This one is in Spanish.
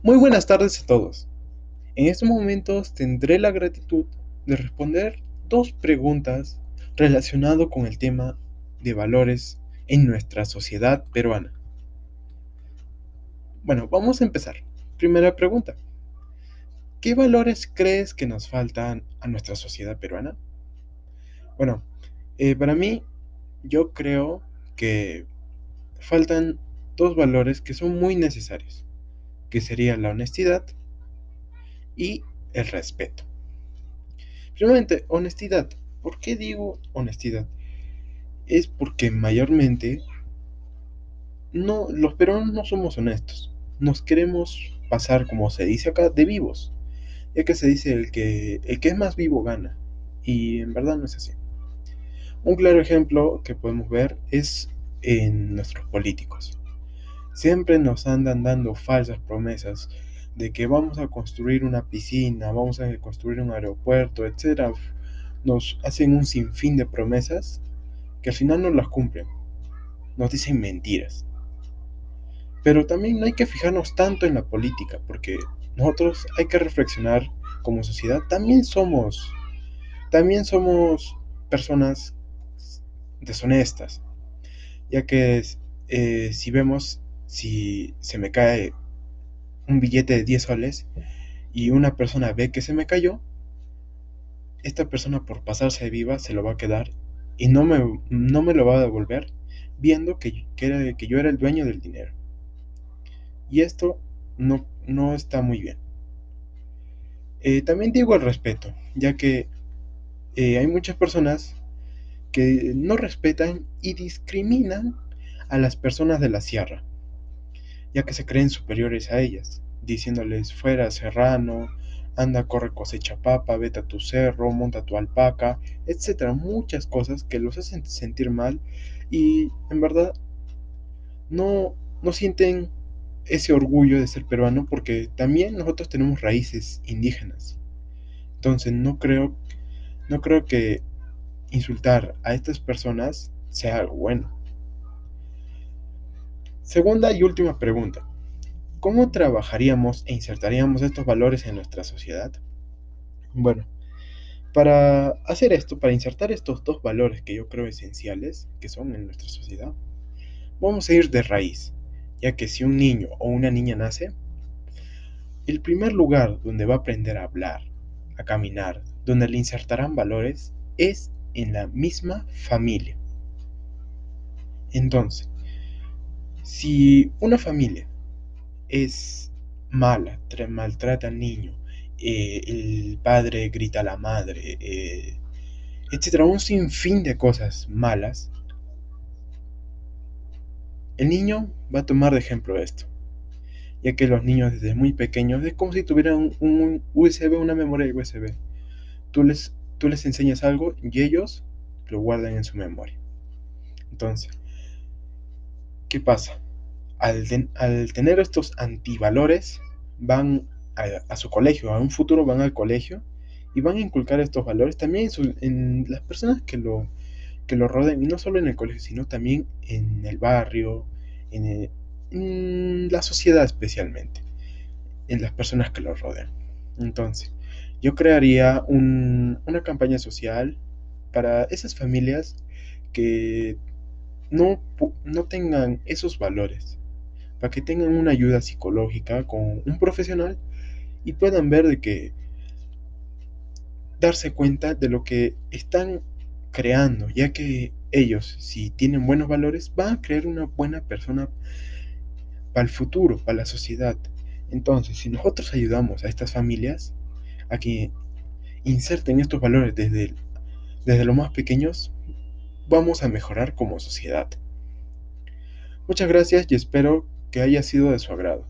Muy buenas tardes a todos. En estos momentos tendré la gratitud de responder dos preguntas relacionadas con el tema de valores en nuestra sociedad peruana. Bueno, vamos a empezar. Primera pregunta. ¿Qué valores crees que nos faltan a nuestra sociedad peruana? Bueno, eh, para mí, yo creo que faltan dos valores que son muy necesarios que sería la honestidad y el respeto. Primeramente, honestidad. ¿Por qué digo honestidad? Es porque mayormente no, los peruanos no somos honestos. Nos queremos pasar, como se dice acá, de vivos. Ya que se dice el que, el que es más vivo gana. Y en verdad no es así. Un claro ejemplo que podemos ver es en nuestros políticos. Siempre nos andan dando falsas promesas de que vamos a construir una piscina, vamos a construir un aeropuerto, etc. Nos hacen un sinfín de promesas que al final no las cumplen. Nos dicen mentiras. Pero también no hay que fijarnos tanto en la política, porque nosotros hay que reflexionar como sociedad. También somos, también somos personas deshonestas, ya que eh, si vemos si se me cae un billete de 10 soles y una persona ve que se me cayó, esta persona por pasarse viva se lo va a quedar y no me, no me lo va a devolver viendo que, que, que yo era el dueño del dinero. Y esto no, no está muy bien. Eh, también digo el respeto, ya que eh, hay muchas personas que no respetan y discriminan a las personas de la sierra ya que se creen superiores a ellas, diciéndoles fuera serrano, anda, corre, cosecha papa, vete a tu cerro, monta tu alpaca, etcétera, muchas cosas que los hacen sentir mal y en verdad no, no sienten ese orgullo de ser peruano porque también nosotros tenemos raíces indígenas. Entonces no creo, no creo que insultar a estas personas sea algo bueno. Segunda y última pregunta. ¿Cómo trabajaríamos e insertaríamos estos valores en nuestra sociedad? Bueno, para hacer esto, para insertar estos dos valores que yo creo esenciales, que son en nuestra sociedad, vamos a ir de raíz, ya que si un niño o una niña nace, el primer lugar donde va a aprender a hablar, a caminar, donde le insertarán valores, es en la misma familia. Entonces, si una familia es mala, maltrata al niño, eh, el padre grita a la madre, eh, etcétera, un sinfín de cosas malas, el niño va a tomar de ejemplo esto, ya que los niños desde muy pequeños es como si tuvieran un, USB, una memoria USB. Tú les, tú les enseñas algo y ellos lo guardan en su memoria. Entonces, ¿Qué pasa? Al, tener estos antivalores, van a, su colegio, a un futuro van al colegio y van a inculcar estos valores también en, las personas que lo, que rodean, y no solo en el colegio, sino también en el barrio, en, la sociedad especialmente, en las personas que lo rodean. Entonces, yo crearía una campaña social para esas familias que no, no tengan esos valores, para que tengan una ayuda psicológica con un profesional y puedan ver de que darse cuenta de lo que están creando, ya que ellos, si tienen buenos valores, van a crear una buena persona para el futuro, para la sociedad. Entonces, si nosotros ayudamos a estas familias a que inserten estos valores desde, desde los más pequeños, vamos a mejorar como sociedad. Muchas gracias y espero que haya sido de su agrado.